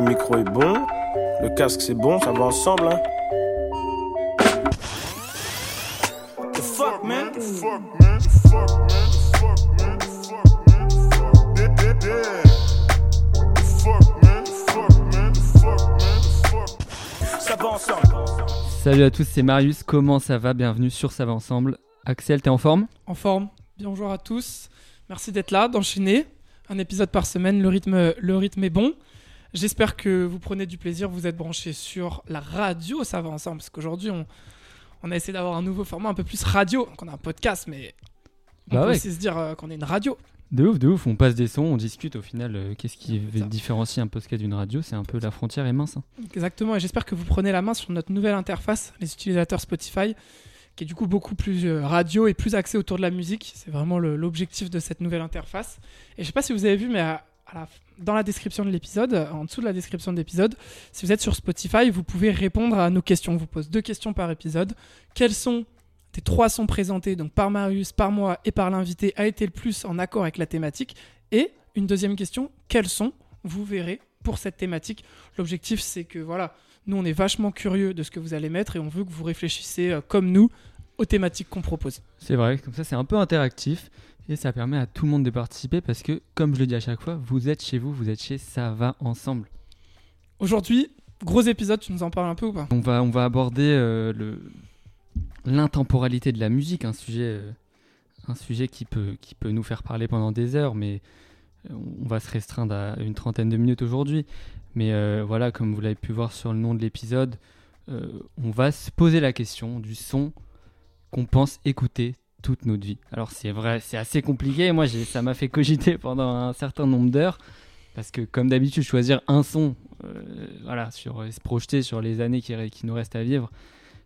Le micro est bon, le casque c'est bon, ça va ensemble. Hein. The fuck Salut à tous, c'est Marius, comment ça va Bienvenue sur Ça va ensemble. Axel, t'es en forme En forme, bonjour à tous, merci d'être là, d'enchaîner. Un épisode par semaine, le rythme, le rythme est bon. J'espère que vous prenez du plaisir, vous êtes branchés sur la radio, ça va ensemble, parce qu'aujourd'hui, on, on a essayé d'avoir un nouveau format un peu plus radio. Donc on a un podcast, mais on Bah peut ouais. aussi se dire euh, qu'on est une radio. De ouf, de ouf. On passe des sons, on discute au final. euh, Qu'est-ce qui Ça. différencie un podcast d'une radio C'est un peu la frontière est mince. hein. Exactement, et j'espère que vous prenez la main sur notre nouvelle interface, les utilisateurs Spotify, qui est du coup beaucoup plus euh, radio et plus axé autour de la musique. C'est vraiment l'objectif de cette nouvelle interface. Et je sais pas si vous avez vu, mais à dans la description de l'épisode, en dessous de la description de l'épisode, si vous êtes sur Spotify, vous pouvez répondre à nos questions. On vous pose deux questions par épisode. Quels sont des trois sons présentés, donc par Marius, par moi et par l'invité, a été le plus en accord avec la thématique? Et une deuxième question, quels sons vous verrez pour cette thématique? L'objectif, c'est que voilà, nous, on est vachement curieux de ce que vous allez mettre et on veut que vous réfléchissiez euh, comme nous aux thématiques qu'on propose. C'est vrai, comme ça c'est un peu interactif et ça permet à tout le monde de participer parce que, comme je le dis à chaque fois, vous êtes chez vous, vous êtes chez Ça va ensemble. Aujourd'hui, gros épisode, tu nous en parles un peu ou pas? On va, on va aborder euh, le l'intemporalité de la musique, un sujet, euh, un sujet qui peut, qui peut nous faire parler pendant des heures, mais euh, on va se restreindre à une trentaine de minutes aujourd'hui. Mais euh, voilà, comme vous l'avez pu voir sur le nom de l'épisode, on va se poser la question du son qu'on pense écouter toute notre vie. Alors c'est vrai, c'est assez compliqué. Moi, ça m'a fait cogiter pendant un certain nombre d'heures. Parce que comme d'habitude, choisir un son, euh, voilà, sur, se projeter sur les années qui, nous restent à vivre,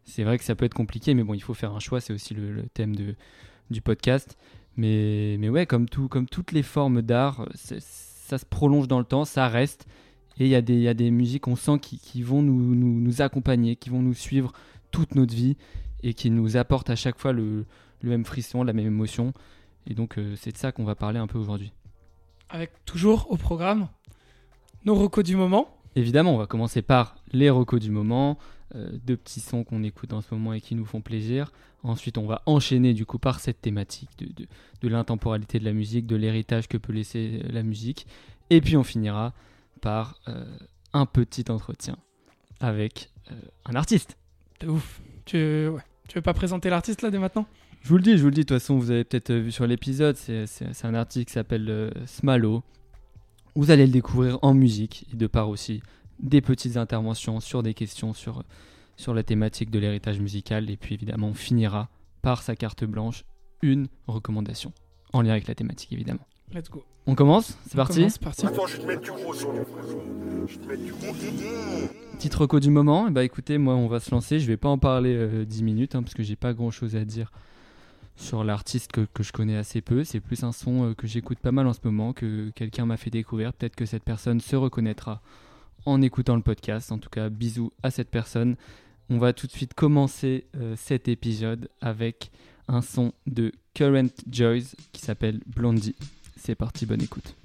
c'est vrai que ça peut être compliqué, mais bon, il faut faire un choix, c'est aussi le, thème du podcast. Mais, mais ouais, comme, tout, comme toutes les formes d'art, ça se prolonge dans le temps, ça reste. Et il y, a des- musiques, on sent, qui, vont nous accompagner, qui vont nous suivre toute notre vie et qui nous apportent à chaque fois le, le même frisson, la même émotion. Et donc, euh, c'est de ça qu'on va parler un peu aujourd'hui. Avec toujours au programme nos recos du moment. Évidemment, on va commencer par les recos du moment, euh, deux petits sons qu'on écoute en ce moment et qui nous font plaisir. Ensuite, on va enchaîner du coup par cette thématique de, de, de l'intemporalité de la musique, de l'héritage que peut laisser euh, la musique. Et puis on finira par euh, un petit entretien avec euh, un artiste. De ouf. Tu, ouais. tu veux pas présenter l'artiste là dès maintenant? Je vous le dis, je vous le dis, de toute façon, vous avez peut-être euh, vu sur l'épisode, c'est un artiste qui s'appelle euh, Smalo. Vous allez le découvrir en musique et de part aussi des petites interventions sur des questions sur, sur la thématique de l'héritage musical. Et puis évidemment, on finira par sa carte blanche, une recommandation en lien avec la thématique évidemment. Let's go. On commence? C'est parti? C'est parti. Attends, je vais te mettre du gros son. Je vais te mettre du gros. Petite reco du moment, et bah écoutez, moi on va se lancer, je vais pas en parler euh, 10 minutes hein, parce que j'ai pas grand chose à dire sur l'artiste que, je connais assez peu. C'est plus un son euh, que j'écoute pas mal en ce moment, que quelqu'un m'a fait découvrir. Peut-être que cette personne se reconnaîtra en écoutant le podcast. En tout cas, bisous à cette personne. On va tout de suite commencer euh, cet épisode avec un son de Current Joys qui s'appelle Blondie. C'est parti, bonne écoute.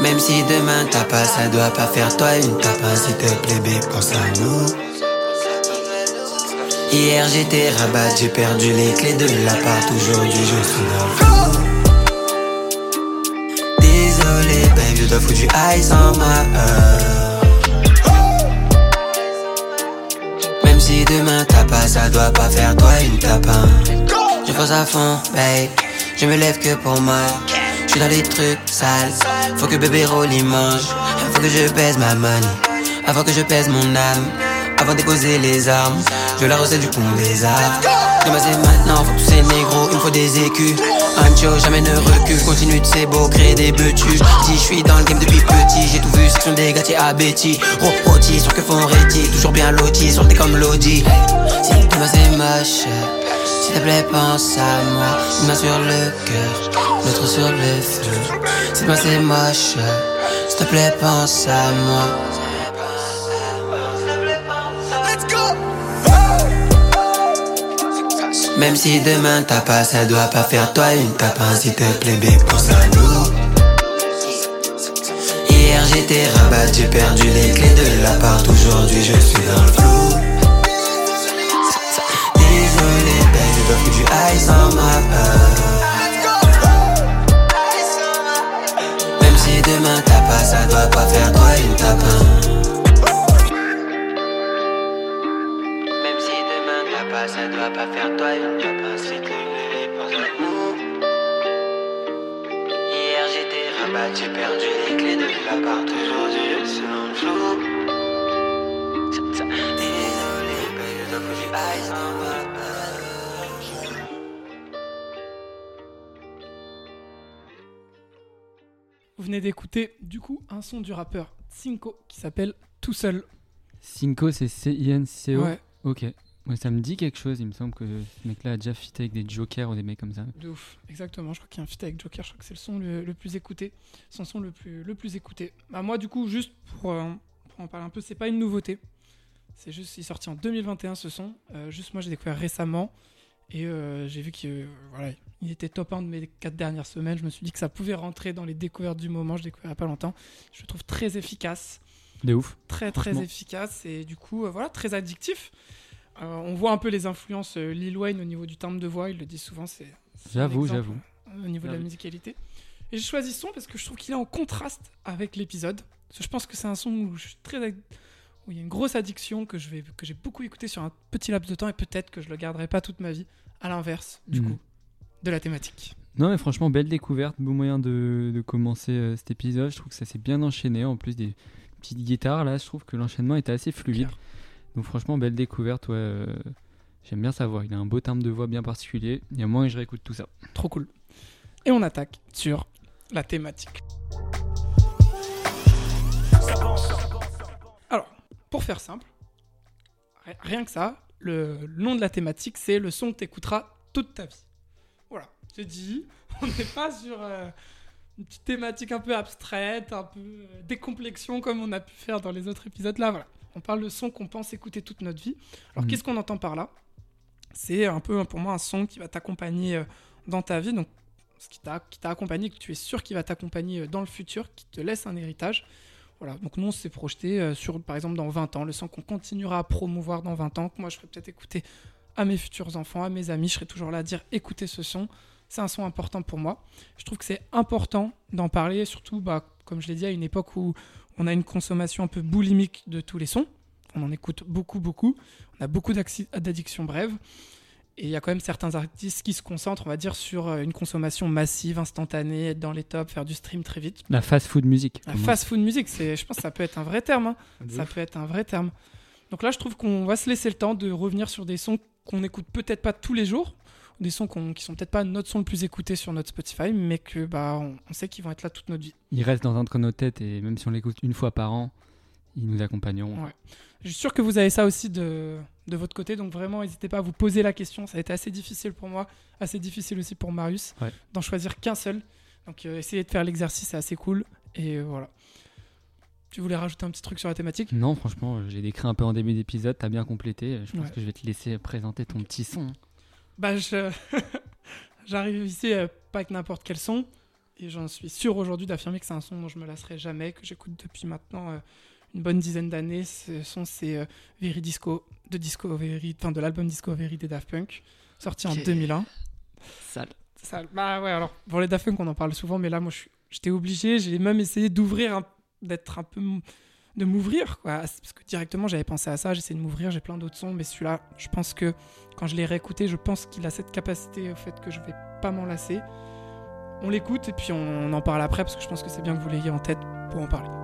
Même si demain t'as pas, ça doit pas faire toi une tapin S'il te plaît, bé, pense à nous. Hier j'étais rabat, j'ai perdu les clés de l'appart. Aujourd'hui je suis dans le Désolé, babe, je dois foutre du ice en ma heure pas, ça doit pas faire toi une tapin. Je force à fond, babe, je me lève que pour moi. Je suis dans les trucs sales, faut que bébé roll il mange. Faut que je pèse ma money, avant que je pèse mon âme. Avant déposer les armes, je la recette du pont des arts Demain c'est maintenant, faut tous ces négros, il me faut des écus Ancho, jamais ne recule, continue de c'est beau, créer des betus Si je suis dans le game depuis petit, j'ai tout vu, section des gâtiers à Betty Roti, sur que font réti, toujours bien loti, sur le comme l'audi Si demain c'est moche, s'il te plaît pense à moi. Une main sur le cœur, l'autre sur le feu. Si demain c'est moche, s'il te plaît pense à moi Même si demain t'as pas, ça doit pas faire toi une tapin S'il te plaît, bé, pense à nous. Hier j'étais rabat, j'ai perdu les clés de l'appart. Aujourd'hui je suis dans le flou. Désolé, babe, je dois foutre du ice en ma heure Même si demain t'as pas, ça doit pas faire toi une tapin pas faire toi une plaît, pense à nous Hier j'étais rabat, j'ai perdu les clés de l'appart Aujourd'hui je suis dans le flou Désolé, je dois foutre du ice en heure Vous venez d'écouter du coup un son du rappeur Cinco qui s'appelle Tout seul. Cinco, c'est C-I-N-C-O Ouais, Ok. Ouais, ça me dit quelque chose. Il me semble que ce mec-là a déjà fit avec des jokers ou des mecs comme ça. de ouf. Exactement. Je crois qu'il y a un feat avec Joker. Je crois que c'est le son le, le plus écouté. Son son le plus, le plus écouté. Bah, moi, du coup, juste pour, euh, pour en parler un peu, c'est pas une nouveauté. C'est juste, il est sorti en 2021 ce son. Euh, juste, moi, j'ai découvert récemment. Et euh, j'ai vu qu'il voilà, il était top 1 de mes 4 dernières semaines. Je me suis dit que ça pouvait rentrer dans les découvertes du moment. Je découvert il y a pas longtemps. Je le trouve très efficace. De ouf. très très efficace et du coup voilà très addictif. Euh, on voit un peu les influences euh, Lil Wayne au niveau du timbre de voix, il le dit souvent, c'est J'avoue, j'avoue. euh, Au niveau de la J'avoue. musicalité. Et j'ai choisi ce son parce que je trouve qu'il est en contraste avec l'épisode. Je pense que c'est un son où je suis très ad- où il y a une grosse addiction que je j'ai beaucoup écouté sur un petit laps de temps et peut-être que je le garderai pas toute ma vie. À l'inverse, du Mhm. coup, de la thématique. Non, mais franchement, belle découverte. Beau moyen de, de commencer euh, cet épisode. Je trouve que ça s'est bien enchaîné. En plus des petites guitares, là, je trouve que l'enchaînement était assez fluide. Donc, franchement, belle découverte. Euh, J'aime bien sa voix. Il a un beau timbre de voix bien particulier. Il y a moins que je réécoute tout ça. Trop cool. Et on attaque sur la thématique. Alors, pour faire simple, ri- rien que ça, le nom de la thématique, c'est le son que t'écouteras toute ta vie. Voilà, c'est dit. On n'est pas sur euh, une petite thématique un peu abstraite, un peu euh, décomplexion comme on a pu faire dans les autres épisodes. Là, voilà. On parle de son qu'on pense écouter toute notre vie. Alors, Mhm. qu'est-ce qu'on entend par là? C'est un peu pour moi un son qui va t'accompagner euh, dans ta vie. Donc, ce qui t'a accompagné, que tu es sûr qu'il va t'accompagner euh, dans le futur, qui te laisse un héritage. Voilà, donc nous on s'est projeté euh, sur, par exemple, dans 20 ans, le son qu'on continuera à promouvoir dans 20 ans, que moi je ferai peut-être écouter à mes futurs enfants, à mes amis, je serai toujours là à dire écoutez ce son, c'est un son important pour moi. Je trouve que c'est important d'en parler, surtout, bah, comme je l'ai dit, à une époque où on a une consommation un peu boulimique de tous les sons. On en écoute beaucoup, beaucoup. On a beaucoup d'addictions brèves. Et il y a quand même certains artistes qui se concentrent, on va dire, sur euh, une consommation massive, instantanée, être dans les tops, faire du stream très vite. La fast food music. La comme on fast food music, c'est, je pense que ça peut être un vrai terme. hein. Ça peut être un vrai terme. Donc là, je trouve qu'on va se laisser le temps de revenir sur des sons qu'on n'écoute peut-être pas tous les jours, des sons qu'on- qui sont peut-être pas notre son le plus écouté sur notre Spotify, mais que bah on, on sait qu'ils vont être là toute notre vie. Il reste dans un de nos têtes et même si on l'écoute une fois par an, ils nous accompagneront. Ouais. Je suis sûr que vous avez ça aussi de, de votre côté, donc vraiment n'hésitez pas à vous poser la question. Ça a été assez difficile pour moi, assez difficile aussi pour Marius, Ouais. d'en choisir qu'un seul. Donc euh, essayez de faire l'exercice, c'est assez cool. Et euh, voilà. Tu voulais rajouter un petit truc sur la thématique? Non, franchement, j'ai décrit un peu en début d'épisode, t'as bien complété. Je pense Ouais. que je vais te laisser présenter ton petit son. Bah, je... j'arrive ici pas avec n'importe quel son. Et j'en suis sûr aujourd'hui d'affirmer que c'est un son dont je me lasserai jamais, que j'écoute depuis maintenant euh, une bonne dizaine d'années. Ce son, c'est euh, Veridisco, de Discovery, enfin de l'album Discovery des Daft Punk, sorti en Ok. 2001. Sale. Ça, bah ouais, alors, pour les Daft Punk, on en parle souvent, mais là, moi, j'étais obligé, j'ai même essayé d'ouvrir, un- d'être un peu. De m'ouvrir, quoi. Parce que directement, j'avais pensé à ça, j'essaie de m'ouvrir, j'ai plein d'autres sons, mais celui-là, je pense que quand je l'ai réécouté, je pense qu'il a cette capacité au fait que je vais pas m'en lasser. On l'écoute et puis on, on en parle après, parce que je pense que c'est bien que vous l'ayez en tête pour en parler.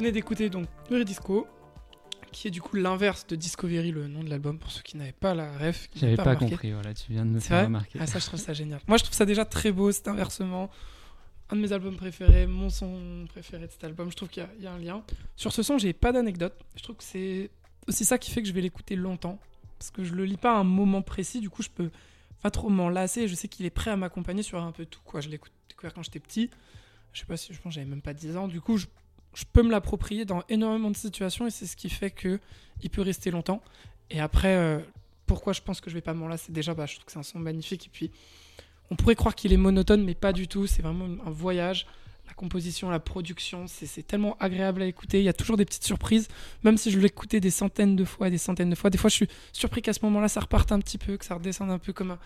Venez d'écouter donc Disco, qui est du coup l'inverse de Discovery, le nom de l'album, pour ceux qui n'avaient pas la ref. qui J'avais pas, compris, voilà, tu viens de me faire vrai remarquer. Ah, ça, je trouve ça génial. Moi, je trouve ça déjà très beau, cet inversement. Un de mes albums préférés, mon son préféré de cet album. Je trouve qu'il y a- il y, a un lien. Sur ce son, j'ai pas d'anecdote. Je trouve que c'est aussi ça qui fait que je vais l'écouter longtemps. Parce que je le lis pas à un moment précis, du coup, je peux pas trop m'en lasser. Je sais qu'il est prêt à m'accompagner sur un peu tout. Quoi. Je l'ai découvert quand j'étais petit. Je sais pas si je pense j'avais même pas 10 ans. Du coup, je, je peux me l'approprier dans énormément de situations et c'est ce qui fait que il peut rester longtemps. Et après, euh, pourquoi je pense que je vais pas m'en lasser? Déjà, bah, je trouve que c'est un son magnifique. Et puis, on pourrait croire qu'il est monotone, mais pas du tout. C'est vraiment un voyage. La composition, la production, c'est tellement agréable à écouter. Il y a toujours des petites surprises, même si je l'écoutais des centaines de fois, des centaines de fois. Des fois, je suis surpris qu'à ce moment-là, ça reparte un petit peu, que ça redescende un peu comme un.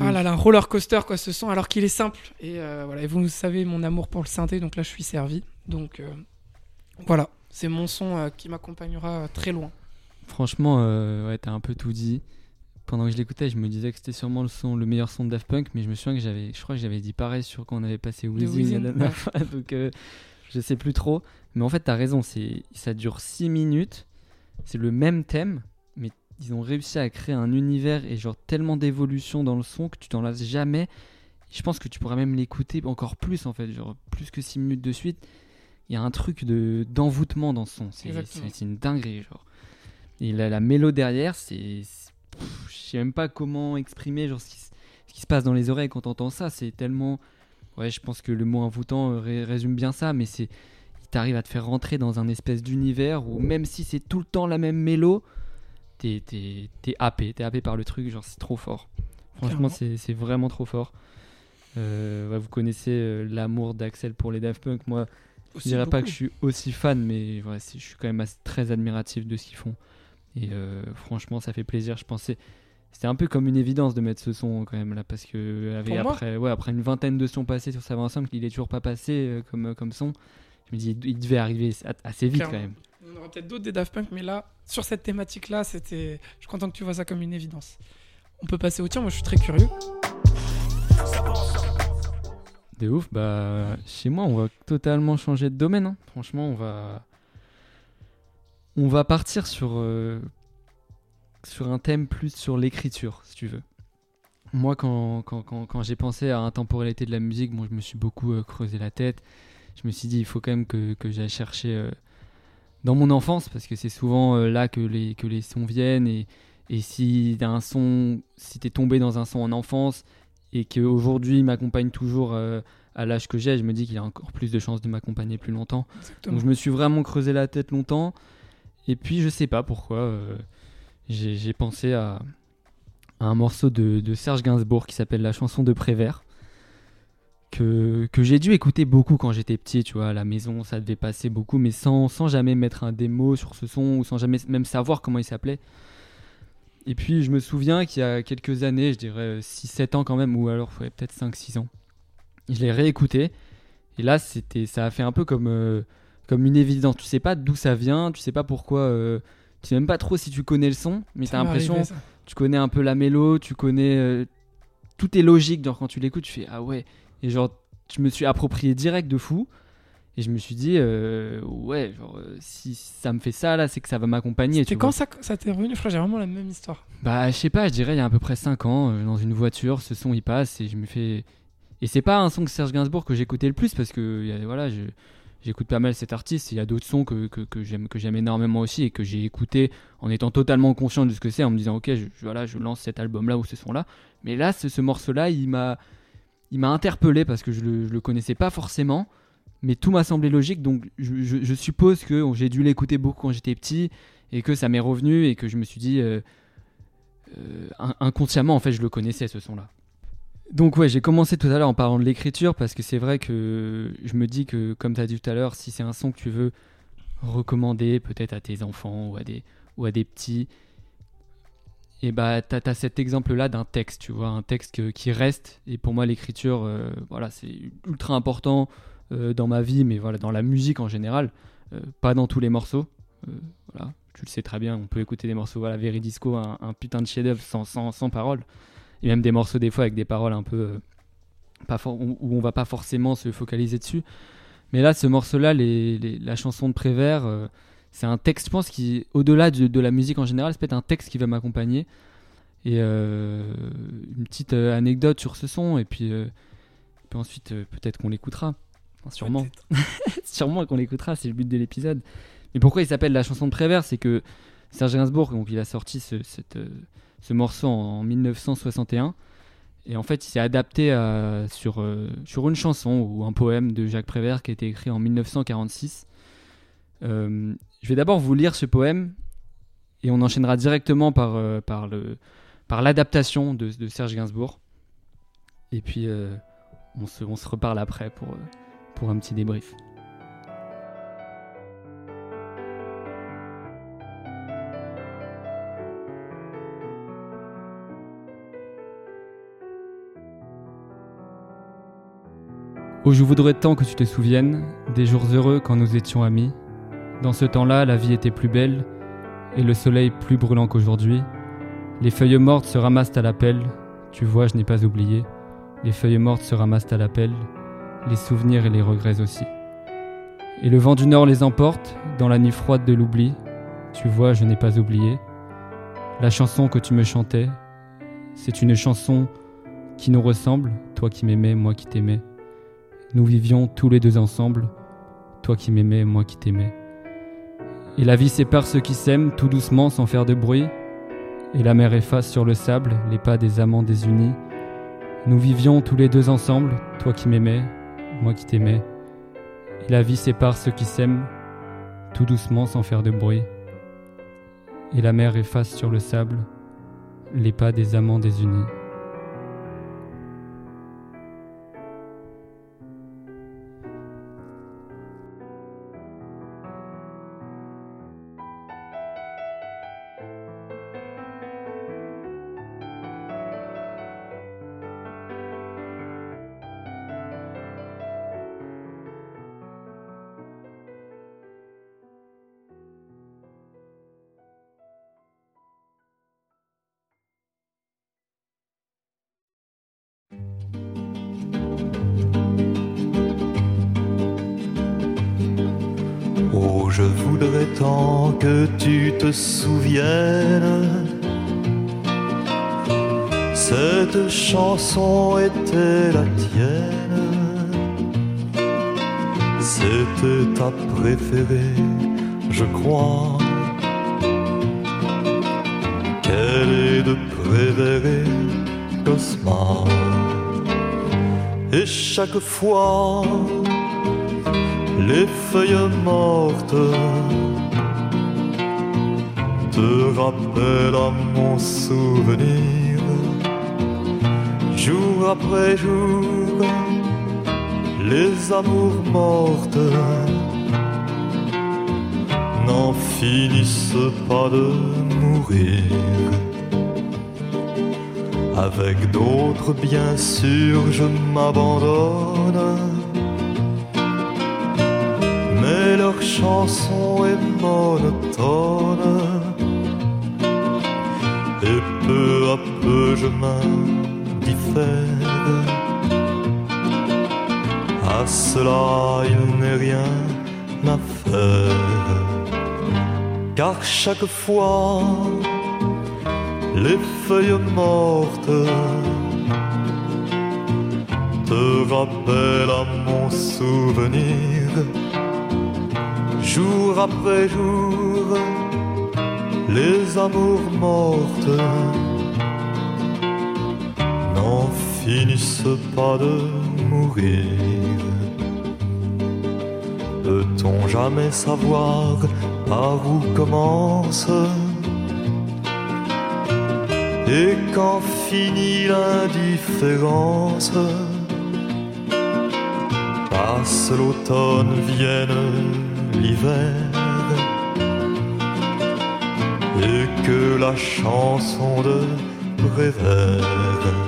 Ah là là, un roller coaster, quoi, ce son, alors qu'il est simple. Et euh, voilà, et vous savez mon amour pour le synthé, donc là, je suis servi. Donc euh, voilà, c'est mon son euh, qui m'accompagnera très loin. Franchement, ouais, t'as un peu tout dit. Pendant que je l'écoutais, je me disais que c'était sûrement le son, le meilleur son de Daft Punk, mais je me souviens que j'avais, je crois que j'avais dit pareil sur quand on avait passé Weezing la dernière fois, donc je sais plus trop. Mais en fait, t'as raison, c'est, ça dure 6 minutes, c'est le même thème, ils ont réussi à créer un univers et genre tellement d'évolution dans le son que tu t'en lasses jamais. Je pense que tu pourras même l'écouter encore plus en fait, genre plus que 6 minutes de suite. Il y a un truc de d'envoûtement dans ce son, c'est, une dinguerie genre. Et la, la mélo derrière, c'est. Je sais même pas comment exprimer genre, ce, qui, se- ce qui se passe dans les oreilles quand t'entends ça. C'est tellement. Ouais, je pense que le mot envoûtant euh, ré- résume bien ça, mais c'est. Il t'arrive à te faire rentrer dans un espèce d'univers où même si c'est tout le temps la même mélo, t'es, t'es, t'es happé. T'es happé par le truc, genre c'est trop fort. Franchement, c'est, c'est vraiment trop fort. Euh, ouais, vous connaissez euh, l'amour d'Axel pour les Daft Punk. Moi, je dirais pas que je suis aussi fan, mais ouais, je suis quand même assez- très admiratif de ce qu'ils font. Et euh, franchement, ça fait plaisir. Je pensais, c'était un peu comme une évidence de mettre ce son quand même là, parce que avec, après, ouais, après une vingtaine de sons passés sur Savant Ensemble, il est toujours pas passé comme comme son. Je me dis, il, devait arriver assez vite Clairement. quand même. On aura peut-être d'autres des Daft Punk, mais là, sur cette thématique-là, c'était. Je suis content que tu vois ça comme une évidence. On peut passer au tien, moi je suis très curieux. De ouf. Bah, chez moi, on va totalement changer de domaine. hein. Franchement, on va, on va partir sur euh, sur un thème plus sur l'écriture, si tu veux. Moi, quand, quand, quand, j'ai pensé à intemporalité de la musique, bon, je me suis beaucoup euh, creusé la tête. Je me suis dit, il faut quand même que, que j'aille chercher euh, dans mon enfance, parce que c'est souvent euh, là que les, que les sons viennent. Et, et si t'as un son, si t'es tombé dans un son en enfance et qu'aujourd'hui il m'accompagne toujours euh, à l'âge que j'ai, je me dis qu'il a encore plus de chances de m'accompagner plus longtemps. Exactement. Donc je me suis vraiment creusé la tête longtemps. Et puis je sais pas pourquoi, euh, j'ai pensé à, à un morceau de, de Serge Gainsbourg qui s'appelle La chanson de Prévert. Que, que j'ai dû écouter beaucoup quand j'étais petit, tu vois, à la maison, ça devait passer beaucoup, mais sans, sans jamais mettre un démo sur ce son ou sans jamais même savoir comment il s'appelait. Et puis je me souviens qu'il y a quelques années, je dirais 6-7 ans quand même, ou alors ouais, peut-être 5-6 ans, je l'ai réécouté. Et là, c'était, ça a fait un peu comme, euh, comme une évidence. Tu sais pas d'où ça vient, tu sais pas pourquoi. euh, tu sais même pas trop si tu connais le son, mais t'as m'est l'impression, tu connais un peu la mélo, tu connais. euh, tout est logique. Genre, quand tu l'écoutes, tu fais Ah ouais. Et genre, je me suis approprié direct de fou. Et je me suis dit, euh, ouais, genre, euh, si ça me fait ça là, c'est que ça va m'accompagner. C'était quand vois. ça, ça t'est revenu Je crois j'ai vraiment la même histoire. Bah, je sais pas, je dirais il y a à peu près 5 ans, euh, dans une voiture, ce son il passe et je me fais. Et c'est pas un son que Serge Gainsbourg que j'écoutais le plus parce que y a- voilà, je- j'écoute pas mal cet artiste. Il y a d'autres sons que, que, que j'aime que j'aime énormément aussi et que j'ai écouté en étant totalement conscient de ce que c'est, en me disant ok, je, je- voilà, je lance cet album là ou ce son là. Mais là, ce, ce morceau là, il m'a il m'a interpellé parce que je le, le connaissais pas forcément. Mais tout m'a semblé logique, donc je, suppose que j'ai dû l'écouter beaucoup quand j'étais petit et que ça m'est revenu et que je me suis dit euh, euh, in- inconsciemment en fait je le connaissais ce son là donc ouais j'ai commencé tout à l'heure en parlant de l'écriture parce que c'est vrai que je me dis que comme tu as dit tout à l'heure si c'est un son que tu veux recommander peut-être à tes enfants ou à des petits et bah t'as as cet exemple là d'un texte tu vois un texte qui reste. Et pour moi l'écriture euh, voilà c'est ultra important euh, dans ma vie mais voilà dans la musique en général Euh, pas dans tous les morceaux. Voilà tu le sais très bien, on peut écouter des morceaux, voilà, Veridisco, un, un putain de chef-d'œuvre sans, sans, sans paroles, et même des morceaux des fois avec des paroles un peu pas où on va pas forcément se focaliser dessus. Mais là, ce morceau-là, les- les- la chanson de Prévert, c'est un texte, je pense, qui, au-delà de, de la musique en général, c'est peut-être un texte qui va m'accompagner. Et euh, une petite euh, anecdote sur ce son, et puis, euh, puis ensuite, peut-être qu'on l'écoutera. Enfin, sûrement. sûrement qu'on l'écoutera, c'est le but de l'épisode. Mais pourquoi il s'appelle la chanson de Prévert? C'est que Serge Gainsbourg, donc, il a sorti ce, cette, ce morceau en, en 1961. Et en fait, il s'est adapté à- sur, euh, sur une chanson ou un poème de Jacques Prévert qui a été écrit en 1946. Euh, je vais d'abord vous lire ce poème et on enchaînera directement par, euh, par, le, par l'adaptation de, Serge Gainsbourg. Et puis, euh, on, se, on se reparle après pour, pour un petit débrief. Oh, je voudrais tant que tu te souviennes des jours heureux quand nous étions amis. Dans ce temps-là, la vie était plus belle et le soleil plus brûlant qu'aujourd'hui. Les feuilles mortes se ramassent à l'appel. Tu vois, je n'ai pas oublié. Les feuilles mortes se ramassent à l'appel. Les souvenirs et les regrets aussi. Et le vent du nord les emporte dans la nuit froide de l'oubli. Tu vois, je n'ai pas oublié. La chanson que tu me chantais, c'est une chanson qui nous ressemble, toi qui m'aimais, moi qui t'aimais. Nous vivions tous les deux ensemble, toi qui m'aimais, moi qui t'aimais. Et la vie sépare ceux qui s'aiment tout doucement sans faire de bruit. Et la mer efface sur le sable les pas des amants désunis. Nous vivions tous les deux ensemble, toi qui m'aimais, moi qui t'aimais. Et la vie sépare ceux qui s'aiment tout doucement sans faire de bruit. Et la mer efface sur le sable les pas des amants désunis. Était la tienne. C'était ta préférée, je crois. Quelle est de préférée, Cosma? Et chaque fois les feuilles mortes te rappellent à mon souvenir, jour après jour, les amours mortes n'en finissent pas de mourir. Avec d'autres, bien sûr, je m'abandonne mais leur chanson est monotone. Et peu à peu je À cela il n'est rien à faire. Car chaque fois, les feuilles mortes te rappellent à mon souvenir jour après jour, les amours mortes finissent pas de mourir. Peut-on jamais savoir par où commence? Et quand finit l'indifférence? Passe l'automne, vienne l'hiver. Et que la chanson de Prévert,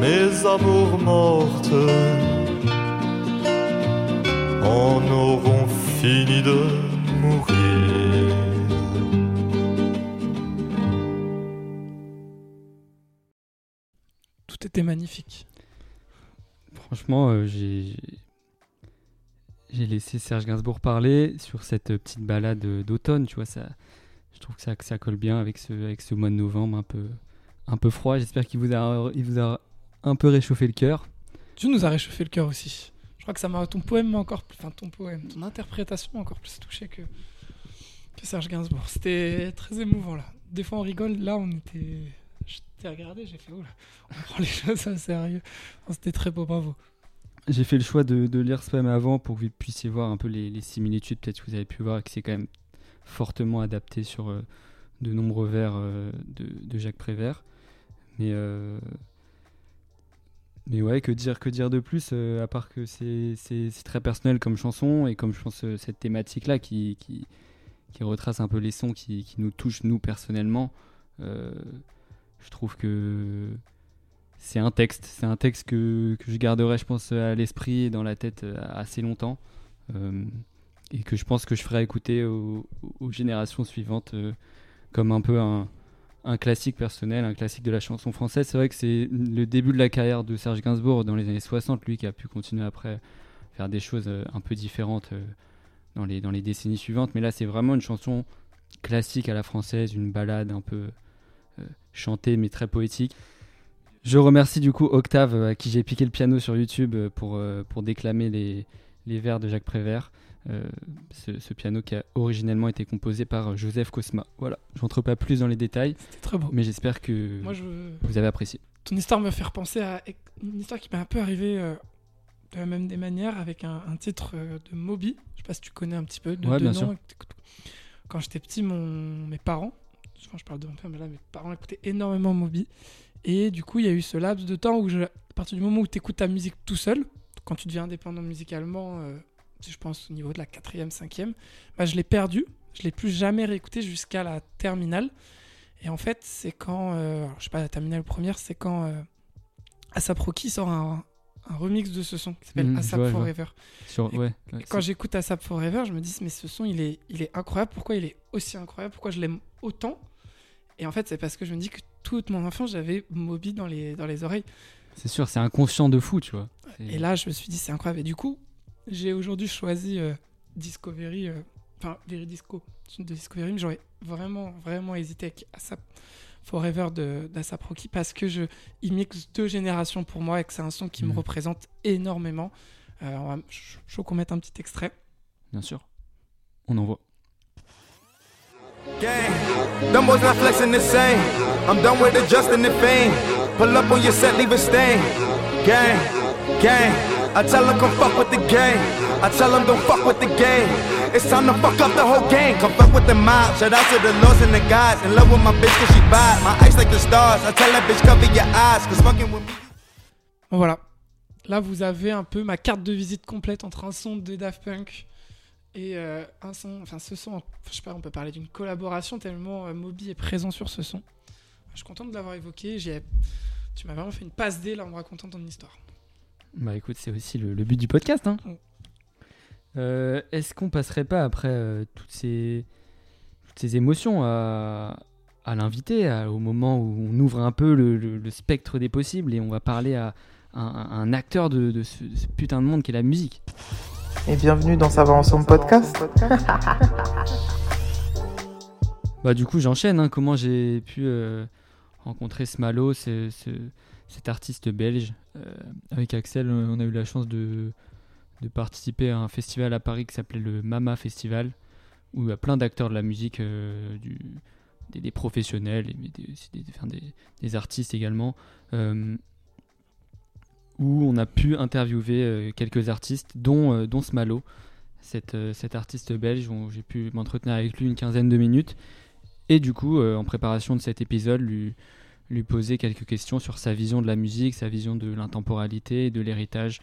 mes amours mortes en auront fini de mourir. Tout était magnifique. Franchement, euh, j'ai j'ai laissé Serge Gainsbourg parler sur cette petite balade d'automne. Tu vois, ça, je trouve que ça, que ça colle bien avec ce, avec ce mois de novembre un peu, un peu froid. J'espère qu'il vous a, il vous a un peu réchauffé le cœur. Tu nous as réchauffé le cœur aussi. Je crois que ça m'a ton poème encore plus, enfin ton poème, ton interprétation m'a encore plus touché que que Serge Gainsbourg. C'était très émouvant là. Des fois on rigole, là on était, je t'ai regardé, j'ai fait oula, on prend les choses au sérieux. C'était très beau, bravo. J'ai fait le choix de, de lire ce poème avant pour que vous puissiez voir un peu les, les similitudes. Peut-être que vous avez pu voir que c'est quand même fortement adapté sur euh, de nombreux vers euh, de, de Jacques Prévert. Mais, euh, mais ouais, que dire, que dire de plus euh, à part que c'est très personnel comme chanson et comme je pense euh, cette thématique-là qui, retrace un peu les sons qui, nous touchent nous personnellement. euh, je trouve que c'est un texte, c'est un texte que, je garderai, je pense, à l'esprit et dans la tête assez longtemps. et que je pense que je ferai écouter aux, générations suivantes comme un peu un, un classique personnel, un classique de la chanson française. C'est vrai que c'est le début de la carrière de Serge Gainsbourg dans les années 60, lui qui a pu continuer après faire des choses euh, un peu différentes euh, dans, les, dans les décennies suivantes. Mais là, c'est vraiment une chanson classique à la française, une balade un peu euh, chantée mais très poétique. Je remercie du coup Octave à qui j'ai piqué le piano sur YouTube pour, pour déclamer les, les vers de Jacques Prévert. Euh, ce, ce piano qui a originellement été composé par Joseph Cosma. Voilà, je rentre pas plus dans les détails, C'était très beau. mais j'espère que Moi je vous avez apprécié. ton histoire me fait repenser à une histoire qui m'est un peu arrivée euh, de la même des manières avec un, un titre euh, de Moby. Je sais pas si tu connais un petit peu de, Ouais, de bien sûr. Quand j'étais petit, mon, mes parents, souvent je parle de mon père, mais là mes parents écoutaient énormément Moby. Et du coup, il y a eu ce laps de temps où, je, à partir du moment où tu écoutes ta musique tout seul, quand tu deviens indépendant musicalement, euh, si je pense au niveau de la quatrième, cinquième, bah, je l'ai perdu. Je l'ai plus jamais réécouté jusqu'à la terminale. Et en fait, c'est quand, euh, alors, je sais pas, la terminale première, c'est quand euh, Asap Rocky sort un, un remix de ce son qui s'appelle Mhm, Asap vois. Forever. Sur, Et ouais, ouais, Quand j'écoute Asap Forever, je me dis, mais ce son, il est, il est incroyable. Pourquoi il est aussi incroyable? Pourquoi je l'aime autant? Et en fait, c'est parce que je me dis que toute mon enfance, j'avais Moby dans les, dans les oreilles. c'est sûr, c'est inconscient de fou, tu vois. Et là, je me suis dit, c'est incroyable. Et du coup, j'ai aujourd'hui choisi euh, Discovery, euh, enfin, Veridisco, de Discovery, mais j'aurais vraiment, vraiment hésité avec Asap Forever d'Asap Rocky parce que je, il mixe deux générations pour moi et que c'est un son qui me Mhm. représente énormément. Euh, je veux qu'on mette un petit extrait. Bien sûr. On envoie. Gang, them boys not flexing the same. I'm done with the Justin and fame. Pull up on your set, leave a stain. Gang, gang. I tell them come fuck with the game. I tell them don't fuck with the game. It's time to fuck up the whole gang. Come fuck with the mob. Shout out to the lords and the gods. In love with my bitch cause she bad. My eyes like the stars. I tell that bitch cover your eyes. Cause fucking with me. Voilà. Là, vous avez un peu ma carte de visite complète entre un son de Daft Punk et euh, un son. Enfin, ce son, je sais pas, on peut parler d'une collaboration tellement euh, Moby est présent sur ce son. Je suis content de l'avoir évoqué. Tu m'as vraiment fait une passe D là en me racontant ton histoire. Bah écoute, c'est aussi le, le but du podcast. Hein. Euh, Est-ce qu'on passerait pas après euh, toutes, ces, toutes ces émotions à, à l'invité, au moment où on ouvre un peu le, le- le spectre des possibles et on va parler à un, un acteur de, de ce, de ce putain de monde qui est la musique? Et bienvenue dans va ensemble podcast. Bah du coup j'enchaîne, hein, comment j'ai pu euh, rencontrer Smalo, ce- ce- cet artiste belge. Euh, avec Axel, euh, on a eu la chance de, participer à un festival à Paris qui s'appelait le Mama Festival, où il y a plein d'acteurs de la musique, euh, des, professionnels, des, des, artistes également, où on a pu interviewer quelques artistes, dont, dont Smalo, cet, artiste belge, où j'ai pu m'entretenir avec lui une quinzaine de minutes. Et du coup, en préparation de cet épisode, lui poser quelques questions sur sa vision de la musique, sa vision de l'intemporalité de l'héritage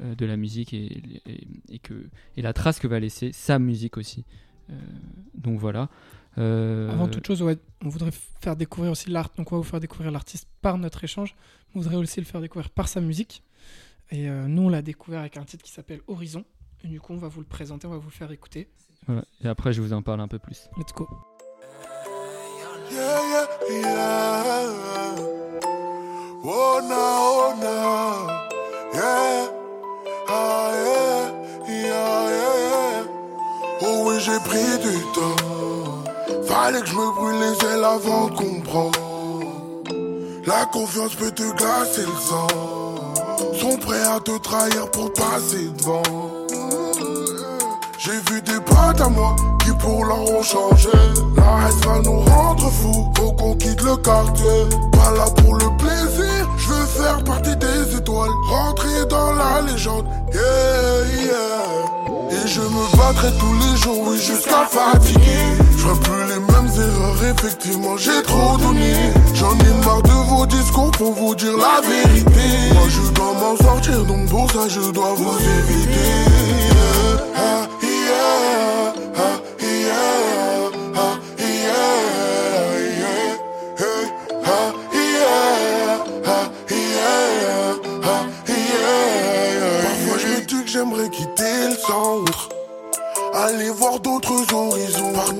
euh, de la musique et, et- et que, et la trace que va laisser sa musique aussi. Euh, donc voilà. Euh, Avant toute chose, ouais, on voudrait faire découvrir aussi l'art. Donc, on va vous faire découvrir l'artiste par notre échange. On voudrait aussi le faire découvrir par sa musique. Et nous, on l'a découvert avec un titre qui s'appelle Horizon. Et du coup, on va vous le présenter, on va vous le faire écouter. voilà. Et après, je vous en parle un peu plus. Let's go. Yeah, yeah, yeah. Oh no, oh no. Yeah. Ah, yeah. Yeah, yeah. Oh oui, j'ai pris du temps. Fallait que je me brûle les ailes avant de comprendre. La confiance peut te glacer le sang. Sont prêts à te trahir pour passer devant. J'ai vu des potes à moi pour ont changé. La haine va nous rendre fous, faut qu'on quitte le quartier. Pas là pour le plaisir, je veux faire partie des étoiles. Rentrer dans la légende, yeah, yeah. Et je me battrai tous les jours, oui, jusqu'à fatiguer. Je plus les mêmes erreurs, effectivement, j'ai trop donné. J'en ai marre de vos discours pour vous dire la vérité. Moi, je dois m'en sortir, donc pour ça, je dois vous éviter. Ah, yeah,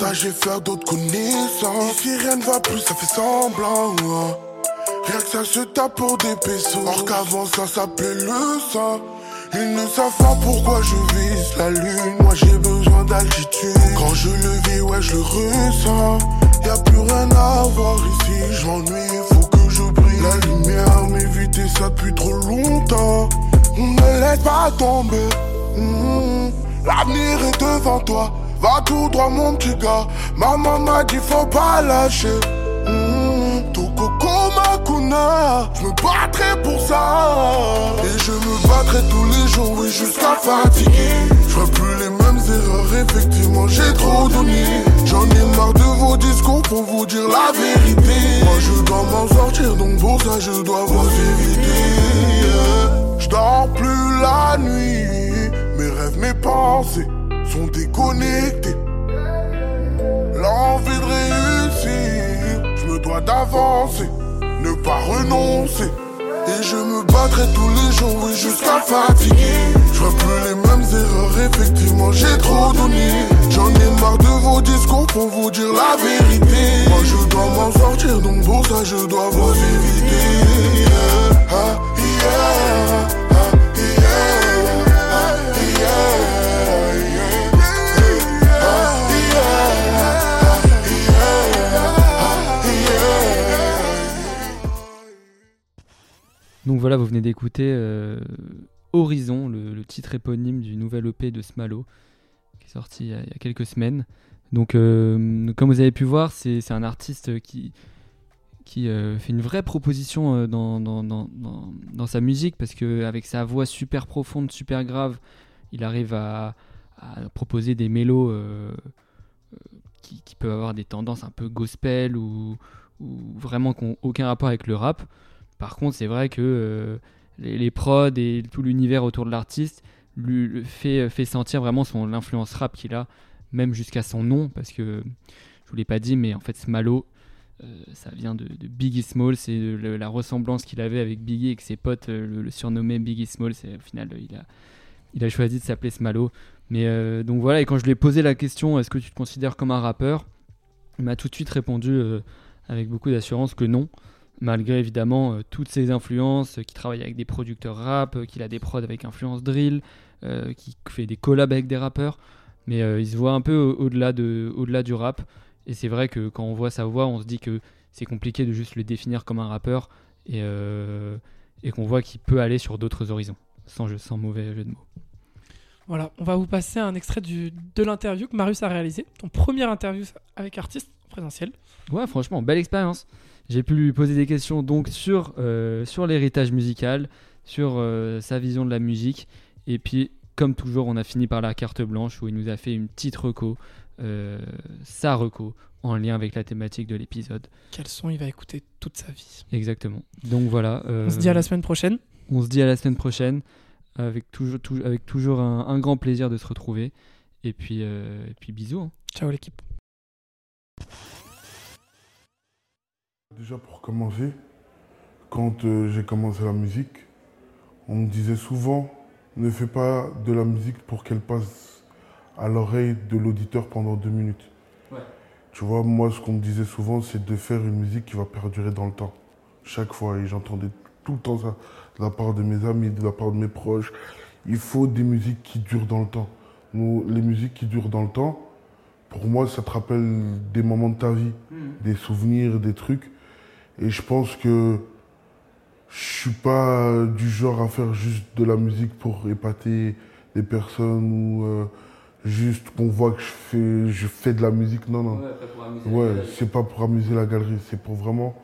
partager, faire d'autres connaissances. Ici rien ne va plus, ça fait semblant. hein. Rien que ça se tape pour des pesos. Or qu'avant ça s'appelait le sang. Ils ne savent pas pourquoi je vise la lune. Moi j'ai besoin d'altitude. Quand je le vis, ouais, je le ressens. Y a plus rien à voir ici. J'ennuie, faut que je brille. La lumière m'évitait ça depuis trop longtemps. Ne laisse pas tomber. Mhm. L'avenir est devant toi. Va tout droit, mon petit gars. Maman m'a dit, faut pas lâcher. Coco Makuna, je me battrai pour ça. Et je me battrai tous les jours, oui, jusqu'à fatiguer. Je plus les mêmes erreurs, effectivement, j'ai trop donné. J'en ai marre de vos discours pour vous dire la vérité. Moi, je dois m'en sortir, donc pour ça, je dois vous éviter. Je dors plus la nuit, mes rêves, mes pensées sont déconnectés. L'envie de réussir, je me dois d'avancer, ne pas renoncer. Et je me battrai tous les jours, oui, jusqu'à fatiguer. Je ferai plus les mêmes erreurs, effectivement, j'ai trop donné. J'en ai marre de vos discours pour vous dire la vérité. Moi, je dois m'en sortir, donc pour ça, je dois vous éviter. Ah, yeah, ah, yeah, Donc voilà, vous venez d'écouter euh, Horizon, le, titre éponyme du nouvel EP de Smalo, qui est sorti il y a, quelques semaines. Donc, euh, comme vous avez pu voir, c'est un artiste qui, euh, fait une vraie proposition dans, sa musique, parce qu'avec sa voix super profonde, super grave, il arrive à, proposer des mélos qui, qui peuvent avoir des tendances un peu gospel ou, ou vraiment qui n'ont aucun rapport avec le rap. Par contre, c'est vrai que euh, les, prods et tout l'univers autour de l'artiste lui le fait, sentir vraiment son l'influence rap qu'il a, même jusqu'à son nom, parce que je vous l'ai pas dit, mais en fait, Smalo, euh, ça vient de, Biggie Small, c'est la ressemblance qu'il avait avec Biggie et que ses potes euh, le, surnommaient Biggie Small. Au final, euh, il a, il a choisi de s'appeler Smalo. Mais euh, donc voilà, et quand je lui ai posé la question, est-ce que tu te considères comme un rappeur Il m'a tout de suite répondu euh, avec beaucoup d'assurance que non malgré évidemment euh, toutes ses influences, euh, qui travaille avec des producteurs rap, euh, qu'il a des prods avec influence drill, qui fait des collabs avec des rappeurs, mais il se voit un peu au- au-delà de, au-delà du rap. Et c'est vrai que quand on voit sa voix, on se dit que c'est compliqué de juste le définir comme un rappeur et, et qu'on voit qu'il peut aller sur d'autres horizons, sans, jeu- sans mauvais jeu de mots. Voilà, on va vous passer un extrait du, de l'interview que Marius a réalisé, ton première interview avec artiste en présentiel. Ouais, franchement, belle expérience. J'ai pu lui poser des questions donc sur, euh, sur l'héritage musical, sur euh, sa vision de la musique. Et puis, comme toujours, on a fini par la carte blanche où il nous a fait une petite reco, euh, sa reco, en lien avec la thématique de l'épisode. Quel son il va écouter toute sa vie. Exactement. Donc voilà. On se dit à la semaine prochaine. On se dit à la semaine prochaine. avec toujours, tou- avec toujours un, un grand plaisir de se retrouver. Et puis, et puis bisous. hein. Ciao l'équipe. Déjà pour commencer, quand euh, j'ai commencé la musique, on me disait souvent ne fais pas de la musique pour qu'elle passe à l'oreille de l'auditeur pendant deux minutes. Ouais. Tu vois, moi ce qu'on me disait souvent c'est de faire une musique qui va perdurer dans le temps. Chaque fois, et j'entendais tout le temps ça de la part de mes amis, de la part de mes proches. Il faut des musiques qui durent dans le temps. Nous, les musiques qui durent dans le temps, pour moi, ça te rappelle des moments de ta vie, des souvenirs, des trucs. Et je pense que je suis pas du genre à faire juste de la musique pour épater des personnes ou euh, juste qu'on voit que je fais, je fais de la musique. Non, non. Ouais, c'est pas pour amuser la galerie, c'est pour vraiment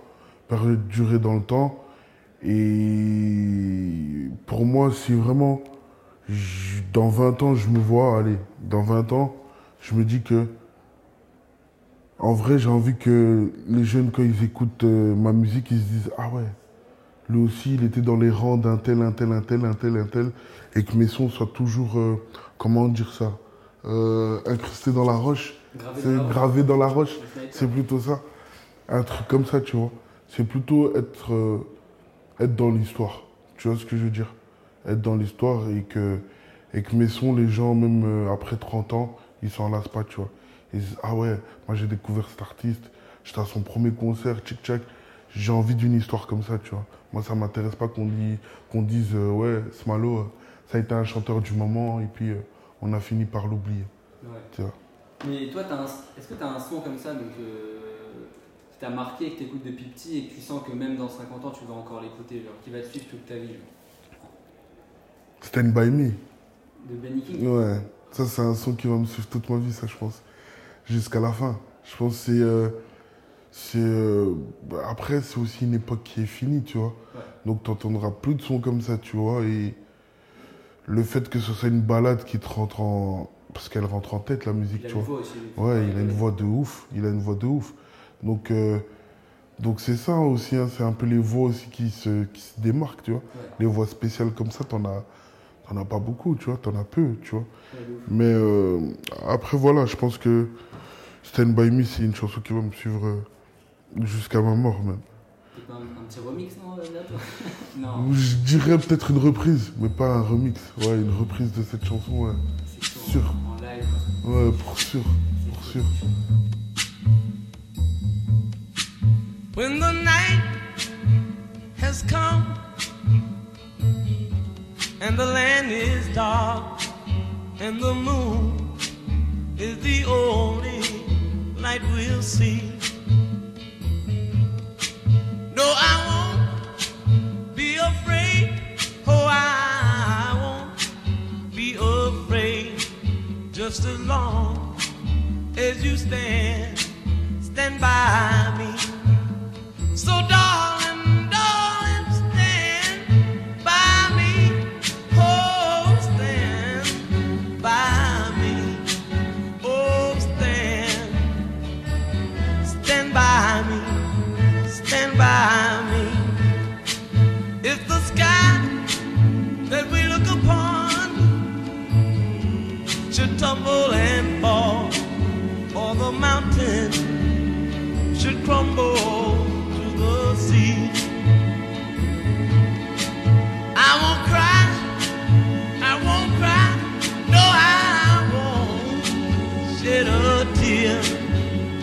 perdurer dans le temps. Et pour moi, c'est vraiment. je- Dans 20 ans, je me vois, allez, dans 20 ans, je me dis que. En vrai, j'ai envie que les jeunes, quand ils écoutent euh, ma musique, ils se disent Ah ouais, lui aussi, il était dans les rangs d'un tel, un tel, un tel, un tel, un tel. Et que mes sons soient toujours. euh, comment dire ça Euh, Incrustés dans la roche. C'est gravé dans la roche. C'est plutôt ça. Un truc comme ça, tu vois. C'est plutôt être, euh, être dans l'histoire. Tu vois ce que je veux dire? Être dans l'histoire et que, et que mes sons, les gens, même après 30 ans, ils s'en lassent pas, tu vois. Ils disent, ah ouais, moi j'ai découvert cet artiste, j'étais à son premier concert, tchic-tchac. J'ai envie d'une histoire comme ça, tu vois. Moi, ça m'intéresse pas qu'on dit, qu'on dise, euh, ouais, Smalo, euh, ça a été un chanteur du moment et puis euh, on a fini par l'oublier. Tu vois. Mais toi, est-ce que tu as un son comme ça donc, euh, qui t'a marqué, que tu écoutes depuis petit et que tu sens que même dans 50 ans, tu vas encore l'écouter, qui va te suivre toute ta vie genre, Stand by me. De Benny King Ouais, ça c'est un son qui va me suivre toute ma vie, ça je pense. Jusqu'à la fin. Je pense que c'est. euh, euh, bah, après, c'est aussi une époque qui est finie, tu vois. Ouais. Donc tu n'entendras plus de sons comme ça, tu vois. Et le fait que ce soit une balade qui te rentre en. Parce qu'elle rentre en tête, la musique, Il a tu une vois. voix aussi. Ouais, il a une voix de ouf. Il a une voix de ouf. Donc, euh, donc c'est ça aussi. hein, c'est un peu les voix aussi qui se, qui se démarquent, tu vois. Les voix spéciales comme ça, t'en as, as pas beaucoup, tu vois. T'en as peu, tu vois. Mais euh, après, voilà, je pense que Stand By Me, c'est une chanson qui va me suivre euh, jusqu'à ma mort, même. C'est pas un, un petit remix, non, toi Non, Je dirais peut-être une reprise, mais pas un remix. Ouais, une reprise de cette chanson, ouais. c'est sûr. En live. Ouais, pour sûr, pour sûr. When the night has come and the land is dark and the moon see. No, I won't be afraid. Oh, I won't be afraid just as long as you stand, stand by me. So darling,